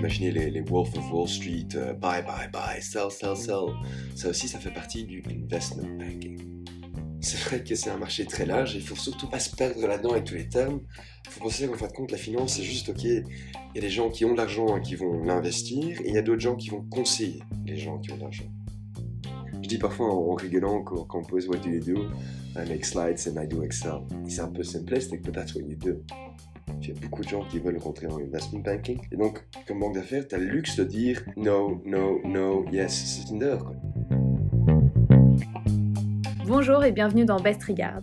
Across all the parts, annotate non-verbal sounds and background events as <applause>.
imaginez les, les Wolf of Wall Street, euh, buy, buy, buy, sell, sell, sell. Ça aussi, ça fait partie du investment banking. C'est vrai que c'est un marché très large et il faut surtout pas se perdre là-dedans avec tous les termes. Il faut penser qu'en fin de compte, la finance, c'est juste, ok, il y a des gens qui ont de l'argent et qui vont l'investir et il y a d'autres gens qui vont conseiller les gens qui ont de l'argent. Je dis parfois en, rigolant quand, on pose What do you do? I make slides and I do Excel. C'est un peu simplistic, but that's what you do. Il y a beaucoup de gens qui veulent rentrer en investment banking. Et donc, comme banque d'affaires, tu as le luxe de dire no, no, no, yes, c'est une heure. Bonjour et bienvenue dans Best Regards,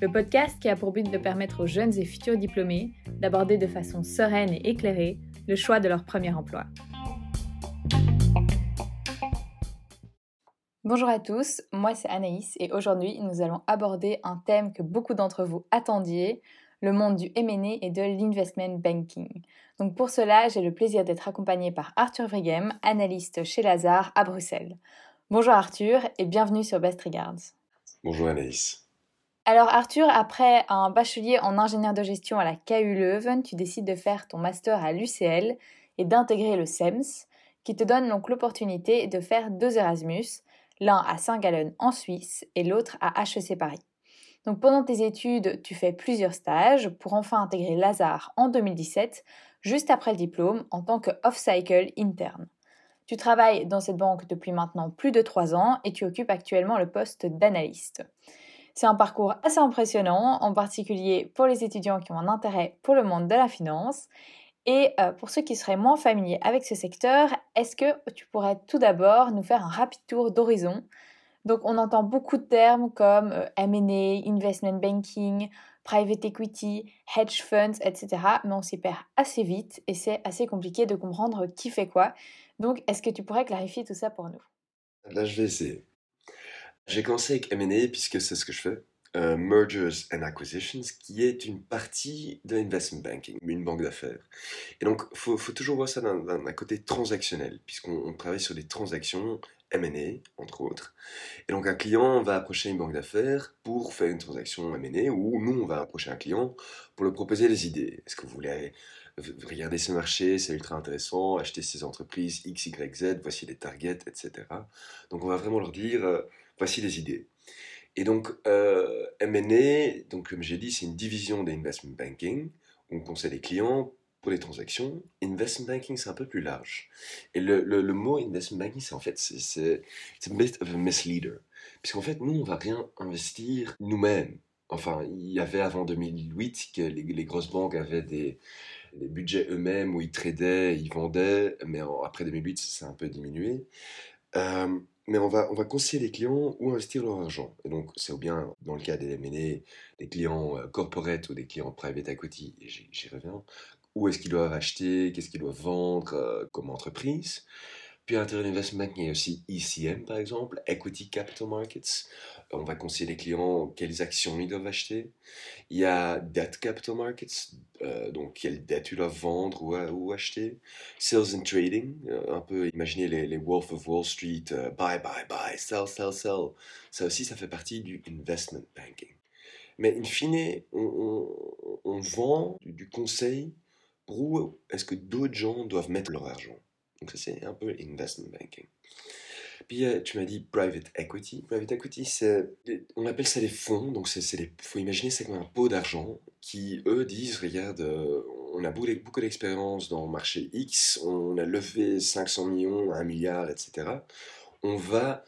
le podcast qui a pour but de permettre aux jeunes et futurs diplômés d'aborder de façon sereine et éclairée le choix de leur premier emploi. Bonjour à tous, moi c'est Anaïs et aujourd'hui nous allons aborder un thème que beaucoup d'entre vous attendiez, le monde du M&A et de l'investment banking. Donc pour cela, j'ai le plaisir d'être accompagnée par Arthur Vrigem, analyste chez Lazare à Bruxelles. Bonjour Arthur et bienvenue sur Best Regards. Bonjour Anaïs. Alors Arthur, après un bachelier en ingénieur de gestion à la KU Leuven, tu décides de faire ton master à l'UCL et d'intégrer le SEMS, qui te donne donc l'opportunité de faire deux Erasmus, l'un à Saint-Gallon en Suisse et l'autre à HEC Paris. Donc pendant tes études, tu fais plusieurs stages pour enfin intégrer Lazare en 2017, juste après le diplôme, en tant que off-cycle interne. Tu travailles dans cette banque depuis maintenant plus de trois ans et tu occupes actuellement le poste d'analyste. C'est un parcours assez impressionnant, en particulier pour les étudiants qui ont un intérêt pour le monde de la finance. Et euh, pour ceux qui seraient moins familiers avec ce secteur, est-ce que tu pourrais tout d'abord nous faire un rapide tour d'horizon Donc on entend beaucoup de termes comme euh, M&A, investment banking, private equity, hedge funds, etc. Mais on s'y perd assez vite et c'est assez compliqué de comprendre qui fait quoi. Donc, est-ce que tu pourrais clarifier tout ça pour nous? Là, je vais essayer. J'ai commencé avec M&A puisque c'est ce que je fais. Euh, mergers and Acquisitions, qui est une partie de l'investment banking, une banque d'affaires. Et donc, il faut, toujours voir ça d'un côté transactionnel, puisqu'on travaille sur des transactions M&A, entre autres. Et donc, un client va approcher une banque d'affaires pour faire une transaction M&A, ou nous, on va approcher un client pour lui proposer des idées. Est-ce que vous voulez regarder ce marché, c'est ultra intéressant, acheter ces entreprises X, Y, Z, voici les targets, etc. Donc on va vraiment leur dire, euh, voici les idées. Et donc euh, donc comme j'ai dit, c'est une division d'investment banking, où on conseille les clients pour les transactions. Investment banking, c'est un peu plus large. Et le, le, mot investment banking, c'est en fait, c'est un bit of a misleader. Puisqu'en fait, nous, on va rien investir nous-mêmes. Enfin, il y avait avant 2008 que les, grosses banques avaient des, budgets eux-mêmes où ils tradaient, ils vendaient, mais après 2008, ça s'est un peu diminué. Euh, mais on va, on va conseiller les clients où investir leur argent. Et donc, c'est bien dans le cas des M&A, des clients euh, corporate ou des clients private equity, et j'y reviens, où est-ce qu'ils doivent acheter, qu'est-ce qu'ils doivent vendre euh, comme entreprise. Puis à l'intérieur de l'investment banking, il y a aussi ECM par exemple, Equity Capital Markets. On va conseiller les clients quelles actions ils doivent acheter. Il y a Debt Capital Markets, euh, donc quelles dettes ils doivent vendre ou, ou acheter. Sales and Trading, euh, un peu imaginer les, les Wolf of Wall Street, euh, buy, buy, buy, sell, sell, sell. Ça aussi, ça fait partie du investment banking. Mais in fine, on, on, vend du, du conseil pour où est-ce que d'autres gens doivent mettre leur argent. Donc ça c'est un peu investment banking. Puis euh, tu m'as dit private equity. Private equity, on appelle ça des fonds. Donc c'est, il faut imaginer c'est comme un pot d'argent qui eux disent regarde, euh, on a beaucoup, beaucoup d'expérience dans le marché X, on a levé 500 millions, 1 milliard, etc. On va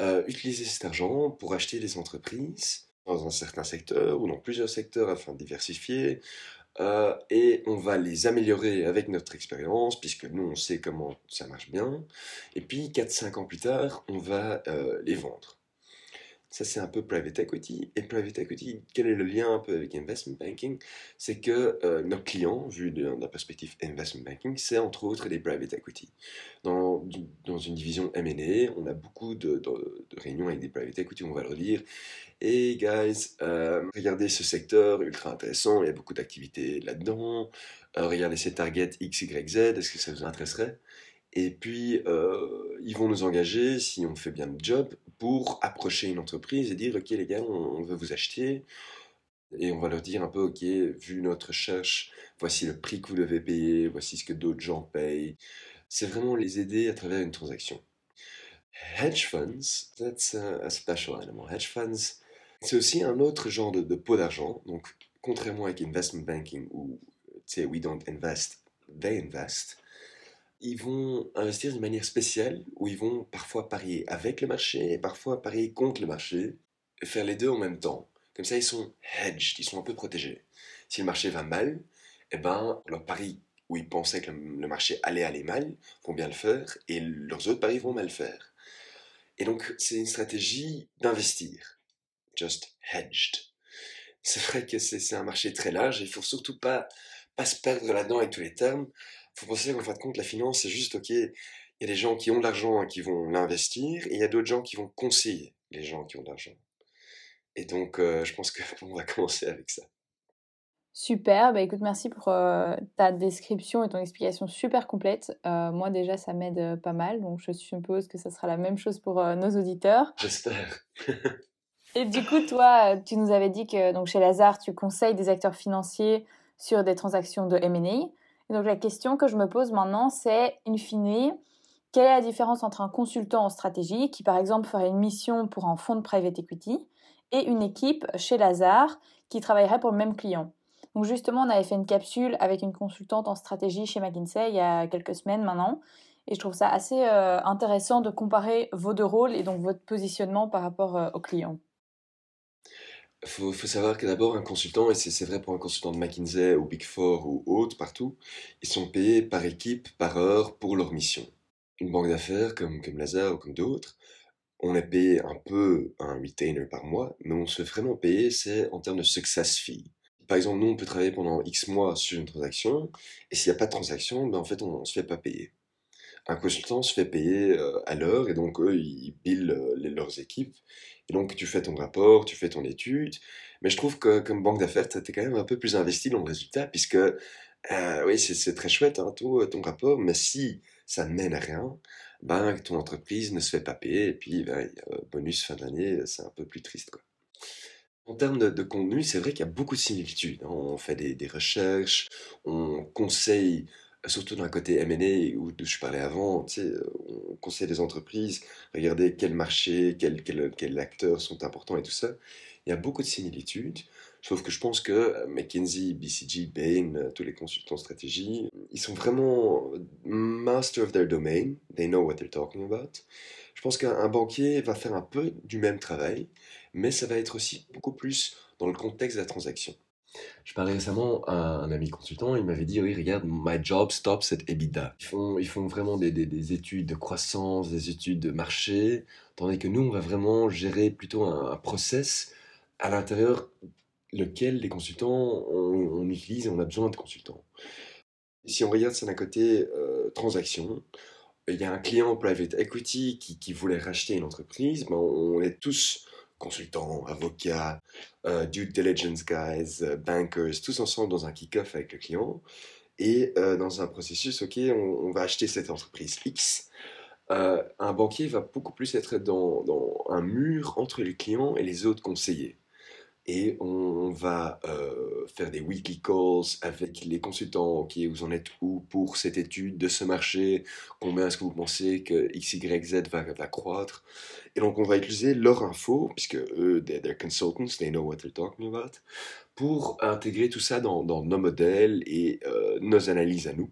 euh, utiliser cet argent pour acheter des entreprises dans un certain secteur ou dans plusieurs secteurs afin de diversifier, euh, et on va les améliorer avec notre expérience, puisque nous, on sait comment ça marche bien. Et puis, 4-5 ans plus tard, on va euh, les vendre. Ça, c'est un peu private equity. Et private equity, quel est le lien un peu avec investment banking? C'est que euh, nos clients, vu de, la perspective investment banking, c'est entre autres des private equity. Dans, dans une division M&A, on a beaucoup de, de, réunions avec des private equity, on va leur dire Hey guys, euh, regardez ce secteur ultra intéressant, il y a beaucoup d'activités là-dedans. Euh, regardez ces targets X, Y, Z, est-ce que ça vous intéresserait? Et puis, euh, ils vont nous engager, si on fait bien le job, pour approcher une entreprise et dire, OK les gars, on, veut vous acheter. Et on va leur dire un peu, OK, vu notre recherche, voici le prix que vous devez payer, voici ce que d'autres gens payent. C'est vraiment les aider à travers une transaction. Hedge funds, that's a, special animal. Hedge funds, c'est aussi un autre genre de, pot d'argent. Donc, contrairement avec investment banking où, tu sais, we don't invest, they invest, ils vont investir d'une manière spéciale où ils vont parfois parier avec le marché et parfois parier contre le marché et faire les deux en même temps. Comme ça, ils sont hedged, ils sont un peu protégés. Si le marché va mal, eh ben, leur pari où ils pensaient que le marché allait aller mal vont bien le faire et leurs autres paris vont mal faire. Et donc, c'est une stratégie d'investir. Just hedged. C'est vrai que c'est un marché très large et il faut surtout pas, pas se perdre là-dedans avec tous les termes. Faut penser qu'en fin de compte, la finance, c'est juste, OK, il y a des gens qui ont de l'argent et qui vont l'investir et il y a d'autres gens qui vont conseiller les gens qui ont de l'argent. Et donc, euh, je pense qu'on <laughs> va commencer avec ça. Super, bah écoute, merci pour euh, ta description et ton explication super complète. Euh, moi déjà, ça m'aide pas mal, donc je suppose que ça sera la même chose pour nos auditeurs. J'espère. <laughs> et du coup, toi, tu nous avais dit que donc, chez Lazare, tu conseilles des acteurs financiers sur des transactions de M&A. Donc la question que je me pose maintenant, c'est, in fine, quelle est la différence entre un consultant en stratégie qui, par exemple, ferait une mission pour un fonds de private equity et une équipe chez Lazare qui travaillerait pour le même client? Donc justement, on avait fait une capsule avec une consultante en stratégie chez McKinsey il y a quelques semaines maintenant. Et je trouve ça assez euh, intéressant de comparer vos deux rôles et donc votre positionnement par rapport euh, aux clients. Il faut, savoir que d'abord, un consultant, et c'est vrai pour un consultant de McKinsey ou Big Four ou autre, partout, ils sont payés par équipe, par heure, pour leur mission. Une banque d'affaires comme, comme Lazare ou comme d'autres, on est payé un peu un retainer par mois, mais on se fait vraiment payer, c'est en termes de success fee. Par exemple, nous, on peut travailler pendant X mois sur une transaction, et s'il n'y a pas de transaction, ben en fait, on ne se fait pas payer. Un consultant se fait payer euh, à l'heure, et donc eux, ils billent euh, leurs équipes. Et donc, tu fais ton rapport, tu fais ton étude. Mais je trouve que comme banque d'affaires, tu es quand même un peu plus investi dans le résultat, puisque, euh, oui, c'est très chouette, hein, tout, ton rapport, mais si ça ne mène à rien, ben, ton entreprise ne se fait pas payer, et puis ben, bonus fin d'année, c'est un peu plus triste. Quoi. En termes de, contenu, c'est vrai qu'il y a beaucoup de similitudes. Hein. On fait des, recherches, on conseille, surtout dans côté M&A où je parlais avant, on conseille des entreprises, regardez quel marché, quels quel, acteurs sont importants et tout ça. Il y a beaucoup de similitudes. Sauf que je pense que euh, McKinsey, BCG, Bain, euh, tous les consultants stratégie, ils sont vraiment master of their domain. They know what they're talking about. Je pense qu'un banquier va faire un peu du même travail, mais ça va être aussi beaucoup plus dans le contexte de la transaction. Je parlais récemment à un ami consultant, il m'avait dit Oui, regarde, my job stops at EBITDA. Ils font, ils font vraiment des, des, des, études de croissance, des études de marché, tandis que nous, on va vraiment gérer plutôt un, process à l'intérieur lequel les consultants, on, utilise et on a besoin de consultants. Si on regarde ça d'un côté euh, transaction, il y a un client private equity qui, voulait racheter une entreprise, ben on est tous consultants, avocats, euh, due diligence guys, euh, bankers, tous ensemble dans un kick-off avec le client. Et dans un processus, ok, on, va acheter cette entreprise X. un banquier va beaucoup plus être dans, un mur entre les clients et les autres conseillers et on va euh, faire des weekly calls avec les consultants. Ok, vous en êtes où pour cette étude de ce marché Combien est-ce que vous pensez que X, Y, Z va, va croître Et donc, on va utiliser leur info, puisque eux, they're, consultants, they know what they're talking about, pour intégrer tout ça dans, dans nos modèles et euh, nos analyses à nous.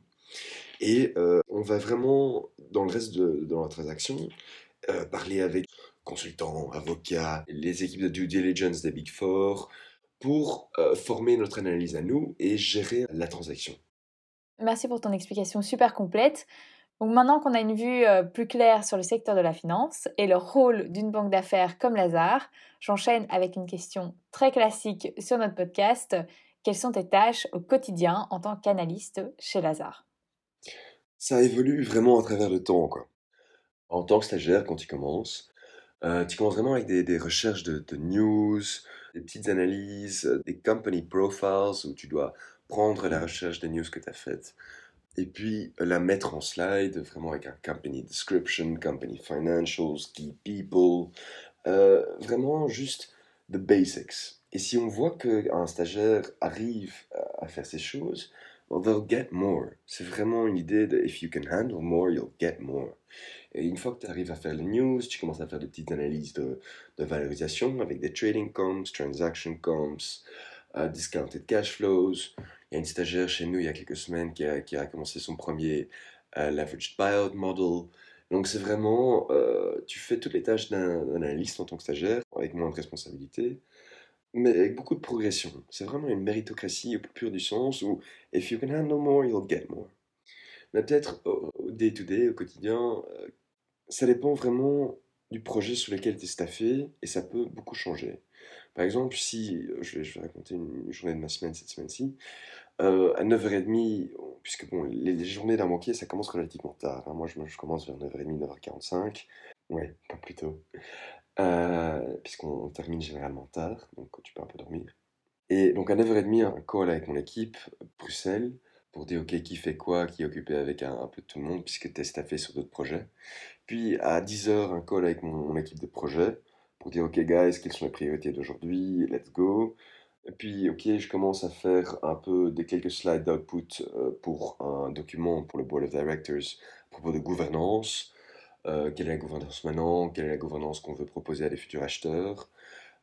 Et euh, on va vraiment, dans le reste de, de la transaction, parler avec consultants, avocats, les équipes de due diligence des Big Four, pour euh, former notre analyse à nous et gérer la transaction. Merci pour ton explication super complète. Donc maintenant qu'on a une vue euh, plus claire sur le secteur de la finance et le rôle d'une banque d'affaires comme Lazare, j'enchaîne avec une question très classique sur notre podcast. Quelles sont tes tâches au quotidien en tant qu'analyste chez Lazare Ça évolue vraiment à travers le temps. Quoi. En tant que stagiaire, quand tu commences, euh, tu commences vraiment avec des, recherches de, news, des petites analyses, euh, des company profiles où tu dois prendre la recherche des news que tu as faites et puis la mettre en slide, vraiment avec un company description, company financials, key people, euh, vraiment juste the basics. Et si on voit qu'un stagiaire arrive à faire ces choses, well, they'll get more. C'est vraiment une idée de if you can handle more, you'll get more. Et une fois que tu arrives à faire les news, tu commences à faire des petites analyses de, de valorisation avec des trading comps, transaction comps, uh, discounted cash flows. Il y a une stagiaire chez nous il y a quelques semaines qui a, qui a commencé son premier uh, leveraged buyout model. Donc c'est vraiment, euh, tu fais toutes les tâches d'un analyste en tant que stagiaire, avec moins de responsabilité, mais avec beaucoup de progression. C'est vraiment une méritocratie au plus pur du sens où if you can handle more, you'll get more. Mais peut-être au day-to-day, au quotidien, euh, ça dépend vraiment du projet sur lequel tu es staffé et ça peut beaucoup changer. Par exemple, si, euh, je vais, raconter une journée de ma semaine cette semaine-ci, euh, à 9h30, puisque bon, les, journées d'un banquier, ça commence relativement tard. Hein. Moi, je, je, commence vers 9h30, 9h45. Ouais, pas plus tôt. Euh, puisqu'on termine généralement tard, donc tu peux un peu dormir. Et donc à 9h30, un call avec mon équipe, Bruxelles, pour dire ok, qui fait quoi, qui est occupé avec un, peu de tout le monde, puisque tu es staffé sur d'autres projets. Puis à 10h, un call avec mon, équipe de projet, pour dire ok, guys, quelles sont les priorités d'aujourd'hui, let's go. Puis, ok, je commence à faire un peu des quelques slides d'output euh, pour un document pour le Board of Directors à propos de gouvernance. Euh, quelle est la gouvernance maintenant? Quelle est la gouvernance qu'on veut proposer à des futurs acheteurs?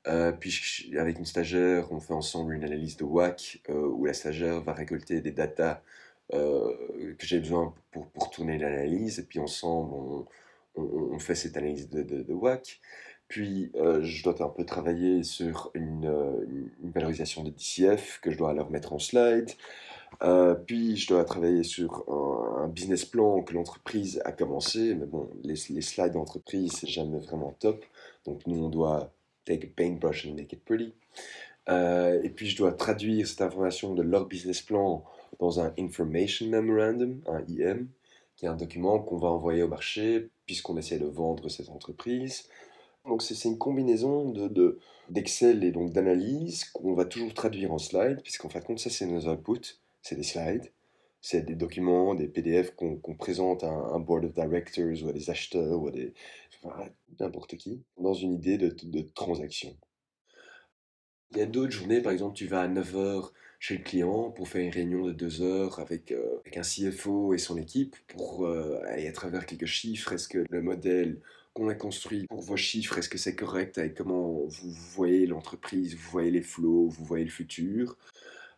Euh, Puis, avec une stagiaire, on fait ensemble une analyse de WAC où la stagiaire va récolter des datas que j'ai besoin pour, pour tourner l'analyse. Et puis, ensemble, on, fait cette analyse de, de, WAC. Puis, euh, je dois un peu travailler sur une, euh, une, valorisation de DCF que je dois alors mettre en slide. Euh, puis, je dois travailler sur un, business plan que l'entreprise a commencé. Mais bon, les, slides d'entreprise, c'est jamais vraiment top. Donc, nous, on doit take a paintbrush and make it pretty. et puis, je dois traduire cette information de leur business plan dans un Information Memorandum, un IM, qui est un document qu'on va envoyer au marché puisqu'on essaie de vendre cette entreprise. Donc c'est une combinaison de, d'Excel et donc d'analyse qu'on va toujours traduire en slides, puisqu'en fin de compte, ça c'est nos outputs, c'est des slides, c'est des documents, des PDF qu'on, présente à un, board of directors ou à des acheteurs ou à des n'importe qui, dans une idée de, transaction. Il y a d'autres journées, par exemple, tu vas à 9h chez le client pour faire une réunion de 2 heures avec, euh, un CFO et son équipe pour euh, aller à travers quelques chiffres. Est-ce que le modèle qu'on a construit pour vos chiffres, est-ce que c'est correct avec comment vous voyez l'entreprise, vous voyez les flots, vous voyez le futur?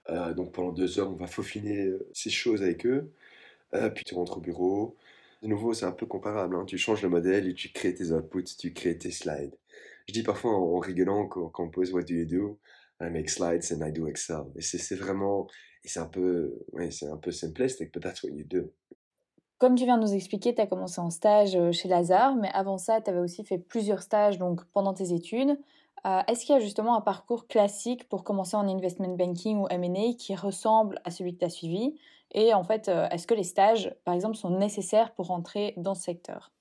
Euh, donc pendant deux heures, on va faufiner euh, ces choses avec eux. Euh, puis tu rentres au bureau. De nouveau, c'est un peu comparable. Hein. Tu changes le modèle et tu crées tes outputs, tu crées tes slides. Je dis parfois en, rigolant quand, on pose What do you do? I make slides and I do Excel. Et c'est vraiment, c'est un peu, c'est un peu simplistic, but that's what you do. Comme tu viens de nous expliquer, tu as commencé en stage euh, chez Lazare, mais avant ça, tu avais aussi fait plusieurs stages donc pendant tes études. Euh, est-ce qu'il y a justement un parcours classique pour commencer en investment banking ou M&A qui ressemble à celui que tu as suivi? Et en fait, euh, est-ce que les stages, par exemple, sont nécessaires pour entrer dans ce secteur?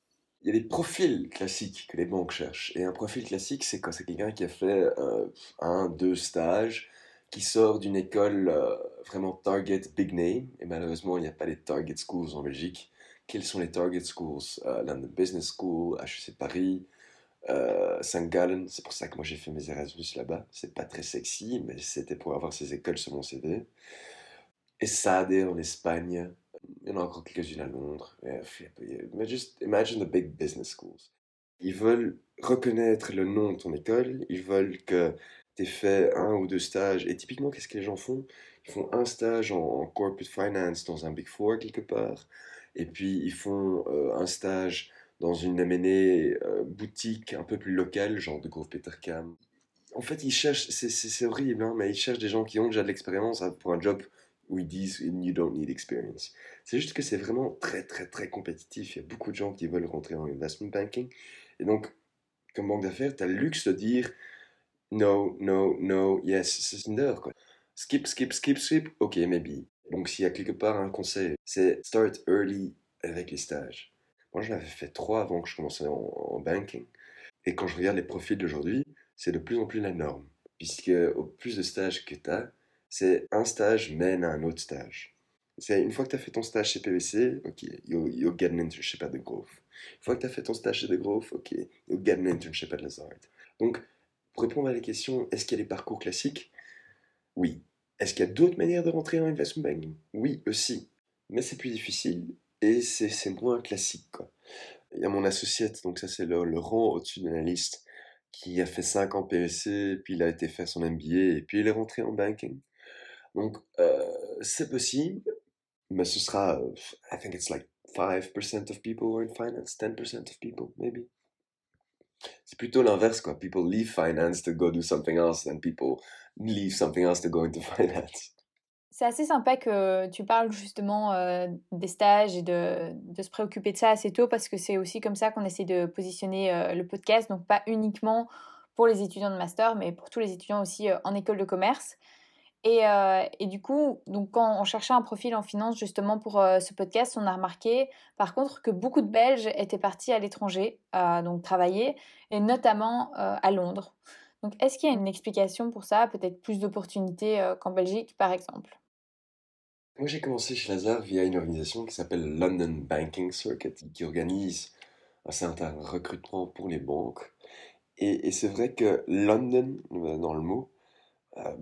Il y a des profils classiques que les banques cherchent. Et un profil classique, c'est quand c'est quelqu'un qui a fait un, deux stages, qui sort d'une école vraiment target big name. Et malheureusement, il n'y a pas les target schools en Belgique quels sont les target schools? Euh, London Business School, HEC Paris, euh, St. Gallen. C'est pour ça que moi j'ai fait mes Erasmus là-bas. C'est pas très sexy, mais c'était pour avoir ces écoles sur mon CV. Et en Espagne. Il y en a encore quelques-unes à Londres. Mais juste imagine the big business schools. Ils veulent reconnaître le nom de ton école. Ils veulent que tu aies fait un ou deux stages. Et typiquement, qu'est-ce que les gens font? Ils font un stage en, corporate finance dans un Big Four quelque part et puis ils font euh, un stage dans une M&A euh, boutique un peu plus locale, genre de Grove Petercam. En fait, ils cherchent, c'est horrible, hein, mais ils cherchent des gens qui ont déjà de l'expérience hein, pour un job où ils disent You don't need experience. C'est juste que c'est vraiment très, très, très compétitif. Il y a beaucoup de gens qui veulent rentrer en investment banking. Et donc, comme banque d'affaires, tu as le luxe de dire No, no, no, yes, c'est heure. Quoi. Skip, skip, skip, skip, ok, maybe. Donc s'il y a quelque part un conseil, c'est start early avec les stages. Moi j'en avais fait trois avant que je commençais en, banking. Et quand je regarde les profils d'aujourd'hui, c'est de plus en plus la norme. Puisque au plus de stages que tu as, c'est un stage mène à un autre stage. C'est une fois que tu as fait ton stage chez PVC, ok, you'll, get an internship at The Grove. Une fois que tu as fait ton stage chez The Grove, ok, you'll get an internship at Lazard. Donc, Pour répondre à la question, est-ce qu'il y a des parcours classiques? Oui. Est-ce qu'il y a d'autres manières de rentrer en investment banking Oui, aussi. Mais c'est plus difficile et c'est moins classique. Il y a mon associate, donc ça c'est le, le, rang au-dessus de l'analyste, qui a fait 5 ans PSC, puis il a été faire son MBA, et puis il est rentré en banking. Donc euh, c'est possible, mais ce sera, I think it's like 5% of people are in finance, 10% of people, maybe. C'est plutôt l'inverse, quoi. People leave finance to go do something else, and people leave something else to go into <laughs> finance. C'est assez sympa que tu parles justement euh, des stages et de, de, se préoccuper de ça assez tôt parce que c'est aussi comme ça qu'on essaie de positionner euh, le podcast, donc pas uniquement pour les étudiants de master, mais pour tous les étudiants aussi euh, en école de commerce. Et, et, du coup, donc quand on cherchait un profil en finance justement pour ce podcast, on a remarqué par contre que beaucoup de Belges étaient partis à l'étranger, donc travailler, et notamment à Londres. Donc est-ce qu'il y a une explication pour ça, peut-être plus d'opportunités qu'en Belgique par exemple? Moi, j'ai commencé chez Lazare via une organisation qui s'appelle London Banking Circuit, qui organise un certain recrutement pour les banques. Et, c'est vrai que London, euh, dans le mot, euh,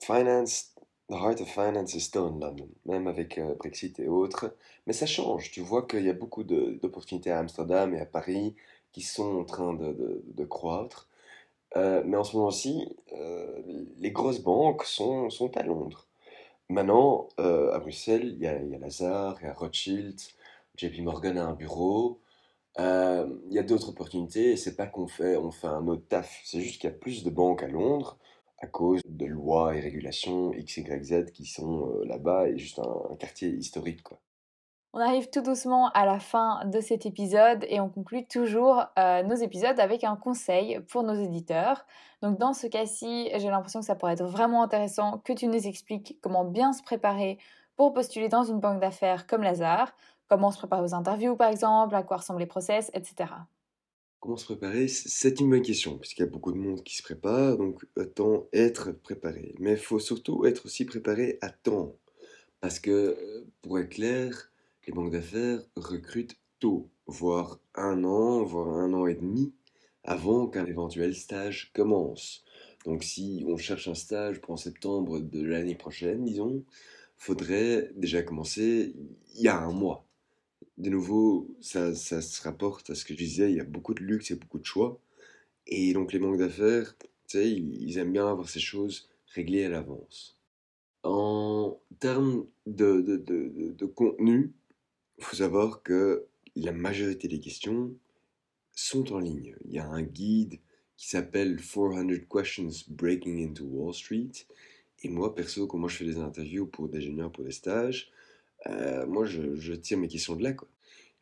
finance, the heart of finance is still in London, même avec euh, Brexit et autres. Mais ça change. Tu vois qu'il y a beaucoup d'opportunités à Amsterdam et à Paris qui sont en train de, croître. mais en ce moment-ci, les grosses banques sont, à Londres. Maintenant, euh, à Bruxelles, il y a, Lazare, il y a Rothschild, JP Morgan a un bureau. Euh, il y a d'autres opportunités et c'est pas qu'on fait, on fait un autre taf. C'est juste qu'il y a plus de banques à Londres à cause de lois et régulations X, Y, Z qui sont euh, là-bas et juste un, quartier historique, quoi. On arrive tout doucement à la fin de cet épisode et on conclut toujours euh, nos épisodes avec un conseil pour nos éditeurs. Donc dans ce cas-ci, j'ai l'impression que ça pourrait être vraiment intéressant que tu nous expliques comment bien se préparer pour postuler dans une banque d'affaires comme Lazare, comment se préparer aux interviews par exemple, à quoi ressemblent les process, etc. Comment se préparer C'est une bonne question, puisqu'il y a beaucoup de monde qui se prépare, donc autant être préparé. Mais il faut surtout être aussi préparé à temps. Parce que, euh, pour être clair, les banques d'affaires recrutent tôt, voire un an, voire un an et demi avant qu'un éventuel stage commence. Donc si on cherche un stage pour en septembre de l'année prochaine, disons, faudrait déjà commencer il y a un mois. De nouveau, ça, ça se rapporte à ce que je disais, il y a beaucoup de luxe et beaucoup de choix. Et donc les banques d'affaires, tu sais, ils aiment bien avoir ces choses réglées à l'avance. En termes de, de, de, contenu, il faut savoir que la majorité des questions sont en ligne. Il y a un guide qui s'appelle 400 Questions Breaking into Wall Street. Et moi, perso, comment je fais des interviews pour des juniors, pour des stages, euh, moi, je, tire mes questions de là. Quoi.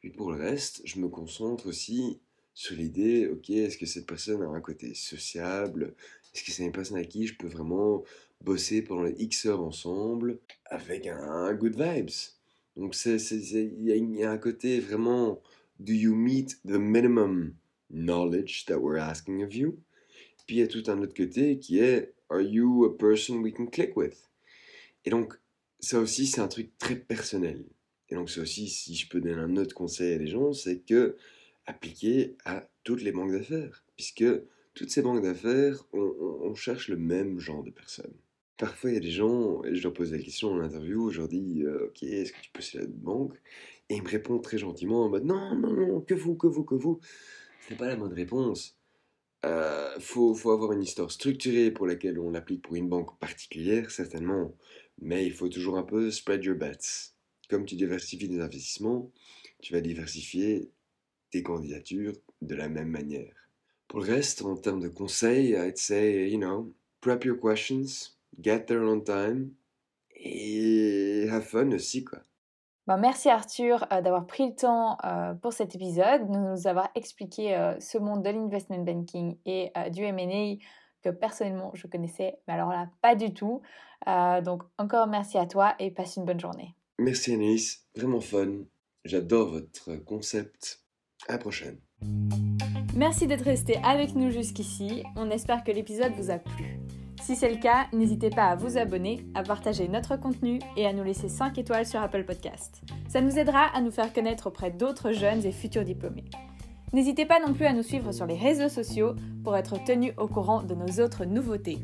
Et pour le reste, je me concentre aussi sur l'idée, ok, est-ce que cette personne a un côté sociable? Est-ce que c'est une personne à qui je peux vraiment bosser pendant X heures ensemble avec un good vibes? Donc il y, a un côté vraiment, do you meet the minimum knowledge that we're asking of you? Puis il y a tout un autre côté qui est, are you a person we can click with? Et donc ça aussi c'est un truc très personnel. Et donc ça aussi, si je peux donner un autre conseil à des gens, c'est que appliquer à toutes les banques d'affaires, puisque toutes ces banques d'affaires, on cherche le même genre de personnes. Parfois, il y a des gens, et je leur pose la question en interview, je leur dis Ok, est-ce que tu peux la banque? Et ils me répondent très gentiment en mode Non, non, non, que vous, que vous, que vous. Ce n'est pas la bonne réponse. Il euh, faut avoir une histoire structurée pour laquelle on l'applique pour une banque particulière, certainement. Mais il faut toujours un peu spread your bets. Comme tu diversifies tes investissements, tu vas diversifier tes candidatures de la même manière. Pour le reste, en termes de conseils, I'd say, you know, prep your questions, get there on time et have fun aussi quoi. Merci Arthur euh, d'avoir pris le temps euh, pour cet épisode, de nous avoir expliqué euh, ce monde de l'investment banking et du M&A que personnellement je connaissais, mais alors là pas du tout. donc encore merci à toi et passe une bonne journée. Merci Anis, vraiment fun. J'adore votre concept. À la prochaine. Merci d'être resté avec nous jusqu'ici. On espère que l'épisode vous a plu. Si c'est le cas, n'hésitez pas à vous abonner, à partager notre contenu et à nous laisser 5 étoiles sur Apple Podcast. Ça nous aidera à nous faire connaître auprès d'autres jeunes et futurs diplômés. N'hésitez pas non plus à nous suivre sur les réseaux sociaux pour être tenu au courant de nos autres nouveautés.